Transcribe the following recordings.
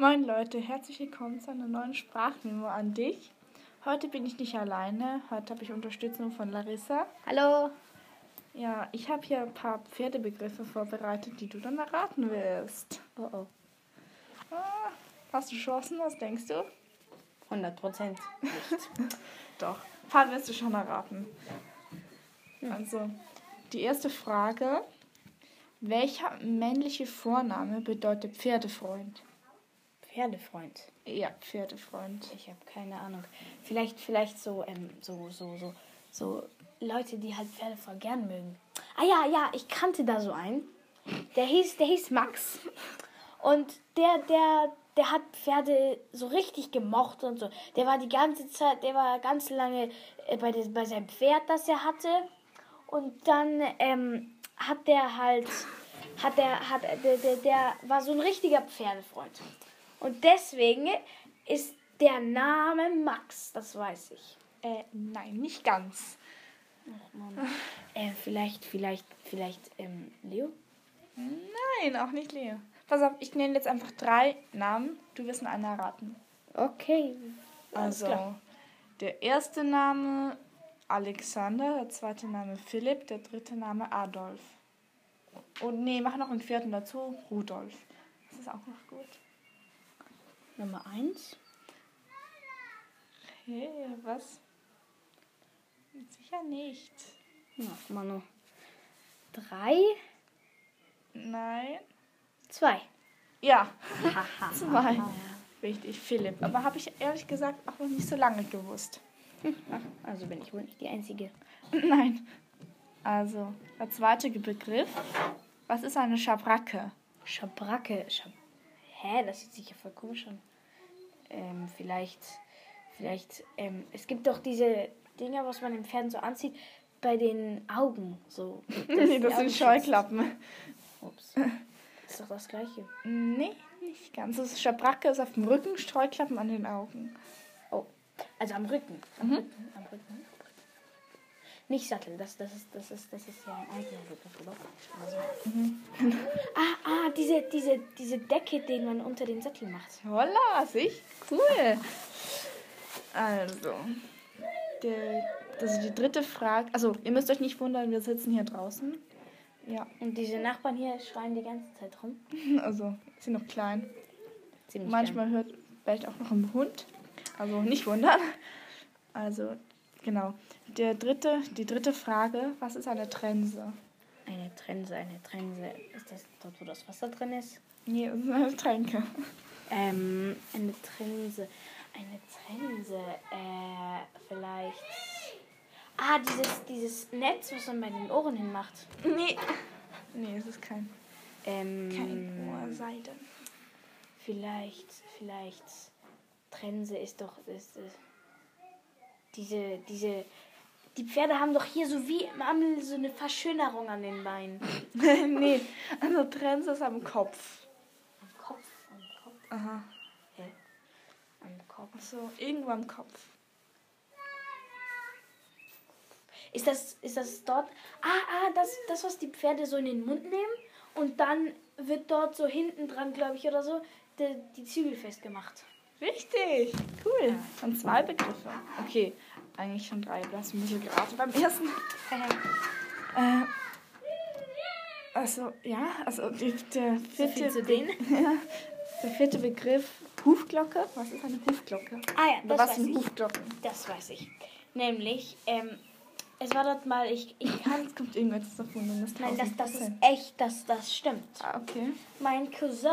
Moin Leute, herzlich willkommen zu einer neuen Sprachmemo an dich. Heute bin ich nicht alleine, heute habe ich Unterstützung von Larissa. Hallo. Ja, ich habe hier ein paar Pferdebegriffe vorbereitet, die du dann erraten wirst. Oh oh. Ah, hast du Chancen, was denkst du? 100 Prozent. Doch, ein paar wirst du schon erraten. Also, die erste Frage. Welcher männliche Vorname bedeutet Pferdefreund? Pferdefreund. Ja, Pferdefreund. Ich habe keine Ahnung. Vielleicht, vielleicht so, ähm, so, so, so, so Leute, die halt Pferde voll gern mögen. Ah ja, ja, ich kannte da so einen. Der hieß, der hieß Max. Und der, der, der hat Pferde so richtig gemocht und so. Der war die ganze Zeit, der war ganz lange äh, bei, des, bei seinem Pferd, das er hatte. Und dann ähm, hat der halt, hat der, hat, der, der, der war so ein richtiger Pferdefreund. Und deswegen ist der Name Max, das weiß ich. Äh, nein, nicht ganz. Ach Mann. äh, vielleicht, vielleicht, vielleicht, ähm, Leo? Nein, auch nicht Leo. Pass auf, ich nenne jetzt einfach drei Namen. Du wirst nur einen erraten. Okay. Alles Also, klar. der erste Name Alexander, der zweite Name Philipp, der dritte Name Adolf. Und nee, mach noch einen vierten dazu, Rudolf. Das ist auch noch gut. Nummer eins. Hey, was? Sicher nicht. Ach, Manu. Drei, Nein. zwei. Ja, Haha. zwei. Richtig, Philipp. Aber habe ich ehrlich gesagt auch noch nicht so lange gewusst. Ach, also bin ich wohl nicht die Einzige. Nein. Also, der zweite Begriff. Was ist eine Schabracke? Schabracke. Schab Hä, das sieht sich ja voll komisch an. Ähm, vielleicht, vielleicht, ähm, es gibt doch diese Dinger, was man im Pferden so anzieht, bei den Augen. So. nee, die das sind Scheuklappen. Ups. Ist doch das Gleiche. Nee, nicht ganz. Das ist Schabracke ist auf dem Rücken, Streuklappen an den Augen. Oh, also am Rücken. Am Rücken, am Rücken. Nicht Sattel, das, das, ist, das, ist, das ist ja ein eigener Begriff, oder? Also. Ah, ah, diese, diese, diese Decke, den man unter den Sattel macht. Holla, sich? Cool. Also, der, das ist die dritte Frage. Also, ihr müsst euch nicht wundern, wir sitzen hier draußen. Ja, Und diese Nachbarn hier schreien die ganze Zeit rum. also, sind noch klein. Ziemlich Manchmal hört vielleicht auch noch ein Hund. Also, nicht wundern. Also, genau. Der dritte, die dritte Frage, was ist eine Trense? Eine Trense, eine Trense. Ist das dort, wo das Wasser drin ist? Nee, das ist eine Tränke. Ähm, eine Trense. Eine Trense. Äh, vielleicht. Ah, dieses, dieses Netz, was man bei den Ohren hinmacht. Nee. Nee, es ist kein, Ähm, kein Ohrseide. Vielleicht, vielleicht. Trense ist doch. Ist, ist, diese, diese. Die Pferde haben doch hier so wie im Ammel so eine Verschönerung an den Beinen. nee, also Trense ist am Kopf. Am Kopf, am Kopf. Aha. Hä? Am Kopf. So, irgendwo am Kopf. Ist das, ist das dort? Ah, ah, das, das, was die Pferde so in den Mund nehmen und dann wird dort so hinten dran, glaube ich, oder so, die, die Zügel festgemacht. Richtig, cool. Schon zwei Begriffe. Okay, eigentlich schon drei. Du hast ein bisschen geraten beim ersten. Äh, also, ja, also der vierte, zu denen. ja, der vierte Begriff, Hufglocke. Was ist eine Hufglocke? Ah ja, das was weiß sind ich. Hufglocken? Das weiß ich. Nämlich, ähm, es war dort mal, ich, ich kann. Jetzt kommt irgendwas davon. Du musst Nein, das, das ist 1000%. echt, das, das stimmt. Ah, okay. Mein Cousin,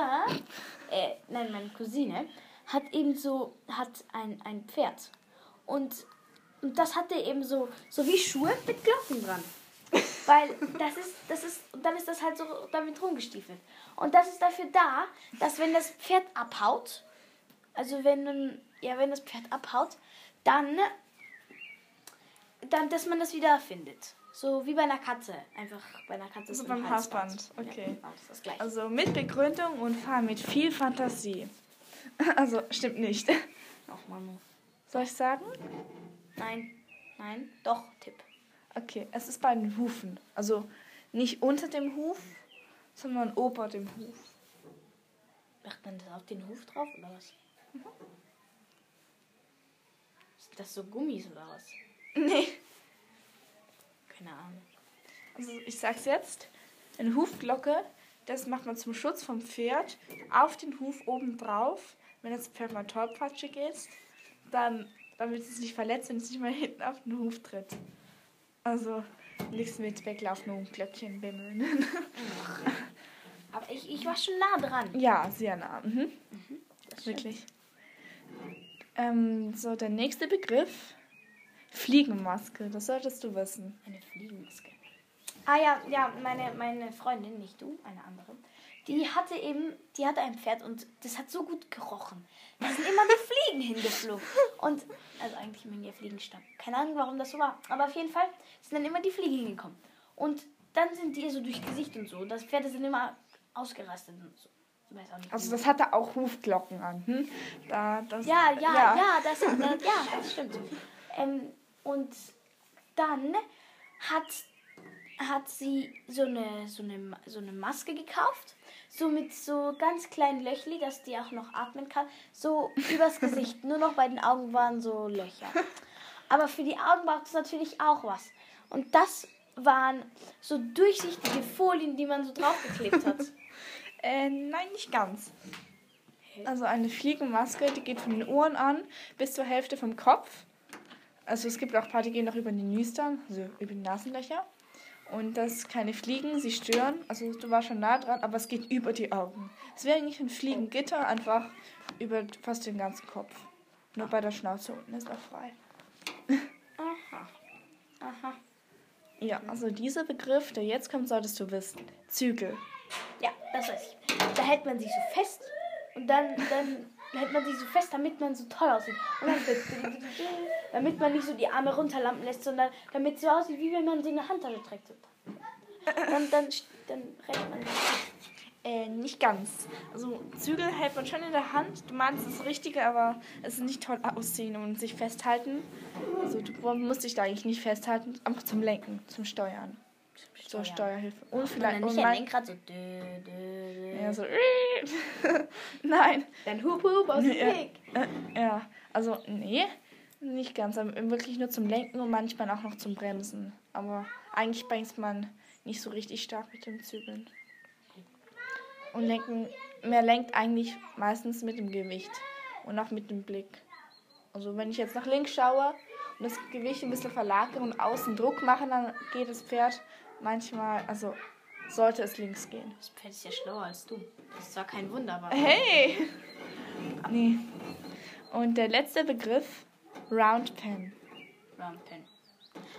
äh, nein, meine Cousine, hat eben so, hat ein, ein Pferd. Und, und das hatte eben so, so wie Schuhe mit Glocken dran. Weil das ist, das ist, und dann ist das halt so damit rumgestiefelt. Und das ist dafür da, dass wenn das Pferd abhaut, also wenn, ja, wenn das Pferd abhaut, dann, dann, dass man das wieder findet. So wie bei einer Katze. Einfach bei einer Katze. So ist ein beim Halsband, okay. Ja, das das. Also mit Begründung und allem mit viel Fantasie. Also, stimmt nicht. Ach, Manu. Soll ich sagen? Nein, nein, doch, Tipp. Okay, es ist bei den Hufen. Also nicht unter dem Huf, sondern ober dem Huf. Macht man das auf den Huf drauf oder was? Sind das so Gummis oder was? Nee. Keine Ahnung. Also ich sag's jetzt. Eine Hufglocke, das macht man zum Schutz vom Pferd auf den Huf oben drauf. Wenn das Pferd mal tollpatschig ist, dann, damit es nicht verletzt und es nicht mal hinten auf den Huf tritt. Also nichts mit weglaufen und Glöckchen bimmeln. Aber ich, ich war schon nah dran. ja, sehr nah. Mhm. Stimmt. Wirklich. Ähm, so, der nächste Begriff. Fliegenmaske, das solltest du wissen. Eine Fliegenmaske. Ah ja, ja, meine, meine Freundin, nicht du, eine andere, die hatte eben, die hatte ein Pferd und das hat so gut gerochen. Da sind immer die Fliegen hingeflogen. Und, also eigentlich immer hier Fliegenstamm. Keine Ahnung, warum das so war. Aber auf jeden Fall sind dann immer die Fliegen hingekommen. Und dann sind die ihr so durch Gesicht und so. Das Pferd ist dann immer ausgerastet und so. Also das hatte auch Hufglocken an. Hm? Da, das, Ja, ja, ja, das, das, ja, das stimmt. Ähm, und dann hat, hat sie so eine, so, eine, so eine Maske gekauft. So mit so ganz kleinen Löchli, dass die auch noch atmen kann. So übers Gesicht. Nur noch bei den Augen waren so Löcher. Aber für die Augen braucht es natürlich auch was. Und das waren so durchsichtige Folien, die man so draufgeklebt hat. Äh, nein, nicht ganz. Also eine Fliegenmaske, die geht von den Ohren an bis zur Hälfte vom Kopf. Also es gibt auch ein paar, die gehen noch über die Nüstern, also über die Nasenlöcher. Und das ist keine Fliegen, sie stören. Also du warst schon nah dran, aber es geht über die Augen. Es wäre eigentlich ein Fliegengitter, einfach über fast den ganzen Kopf. Nur bei der Schnauze unten ist er frei. Aha. Aha. Ja, also dieser Begriff, der jetzt kommt, solltest du wissen. Zügel. Ja, das weiß ich. Da hält man sich so fest und dann, dann hält man sich so fest, damit man so toll aussieht. Und dann, damit man nicht so die Arme runterlampen lässt, sondern damit es so aussieht, wie wenn man sie in der Handtasche trägt. Dann, dann, dann rennt man. Äh, nicht ganz. Also Zügel hält man schon in der Hand. Du meinst das Richtige, aber es ist nicht toll aussehen und sich festhalten. Also du musst dich da eigentlich nicht festhalten, einfach zum Lenken, zum Steuern. Zur Steuern. Steuerhilfe. Und Und vielleicht dann und nicht ein mein- Lenkrad so. Dö, dö, dö. ja, so Nein. Dann hup hup aus dem. Weg. Äh, ja, also nee, nicht ganz. aber Wirklich nur zum Lenken und manchmal auch noch zum Bremsen. Aber eigentlich bremst man nicht so richtig stark mit dem Zügeln. Und lenken, man lenkt eigentlich meistens mit dem Gewicht und auch mit dem Blick. Also wenn ich jetzt nach links schaue und das Gewicht ein bisschen verlagere und außen Druck mache, dann geht das Pferd manchmal, also sollte es links gehen. Das Pferd ist ja schlauer als du. Das ist zwar kein Wunder, aber. Hey! Nee. Und der letzte Begriff, Round Pen. Round Pen.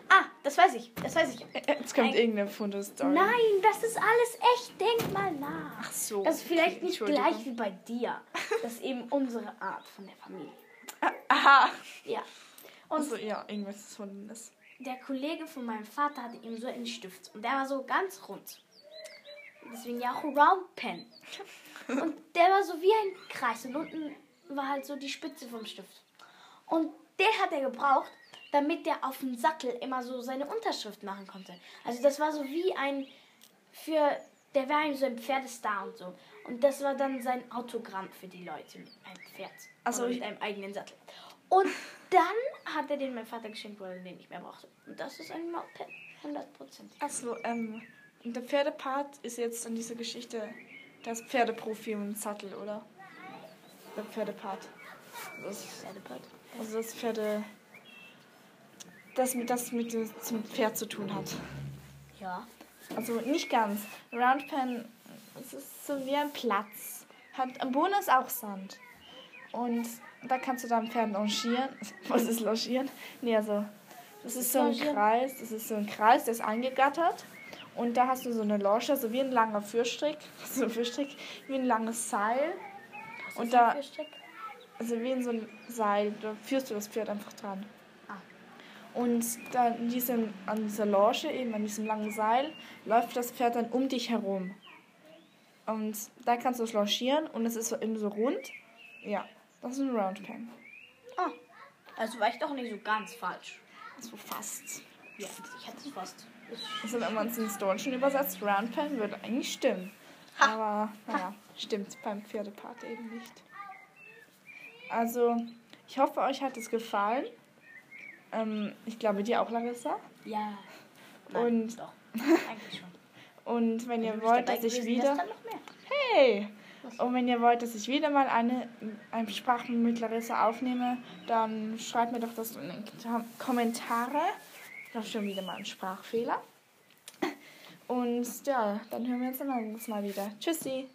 Ah, das weiß ich. Das weiß ich. Jetzt kommt Ein- irgendeine Funde-Story. Nein, das ist alles echt. Denk mal nach. Ach so. Das ist vielleicht okay, nicht gleich wie bei dir. Das ist eben unsere Art von der Familie. Aha. Ja. Und Also ja, irgendwas Fundes. der Kollege von meinem Vater hatte eben so einen Stift. Und der war so ganz rund. Deswegen ja auch Round Pen. Und der war so wie ein Kreis. Und unten war halt so die Spitze vom Stift. Und den hat er gebraucht, damit der auf dem Sattel immer so seine Unterschrift machen konnte. Also das war so wie ein für der war ihm so ein Pferdestar und so. Und das war dann sein Autogramm für die Leute mit einem Pferd. Also mit einem eigenen Sattel. Und dann hat er den meinem Vater geschenkt, weil er den nicht mehr brauchte. Und das ist ein Moped. 100 Prozent. Achso, ähm, und der Pferdepart ist jetzt in dieser Geschichte das Pferdeprofi und Sattel, oder? Der Pferdepart. Das, also das Pferde. Das mit, das mit dem Pferd zu tun hat. Ja. Also nicht ganz. Round Pen, es ist so wie ein Platz. Hat, am Boden ist auch Sand. Und da kannst du dein Pferd longieren. Was ist longieren? Nee, also, das ist so ein? Kreis. Das ist so ein Kreis, der ist eingegattert. Und da hast du so eine Loge, so wie ein langer Fürstrick. So ein Fürstrick, wie ein langes Seil. Und da- Fürstrick? Also wie in so ein Seil. Da führst du das Pferd einfach dran. Ah. Und da in diesem, an dieser Loge, eben an diesem langen Seil, läuft das Pferd dann um dich herum. Und da kannst du es longieren und es ist so eben so rund. Ja, das ist ein Round Pen. Ah. Also war ich doch nicht so ganz falsch. So fast. Ja, ich hatte es fast. Also wenn man es ins Deutsche übersetzt, Round Pen würde eigentlich stimmen. Aber naja, stimmt beim Pferdepart eben nicht. Also, ich hoffe, euch hat es gefallen. Ähm, ich glaube, dir auch, Larissa. Ja. Und- doch. Eigentlich schon. Und wenn ihr Wenn du wollt, dass ich wieder. dann noch mehr. Hey! Und wenn ihr wollt, dass ich wieder mal eine, eine Sprache mit Larissa aufnehme, dann schreibt mir doch das in die Kom- Kommentare. Ich habe schon wieder mal einen Sprachfehler. Und ja, dann hören wir uns ein anderes Mal wieder. Tschüssi!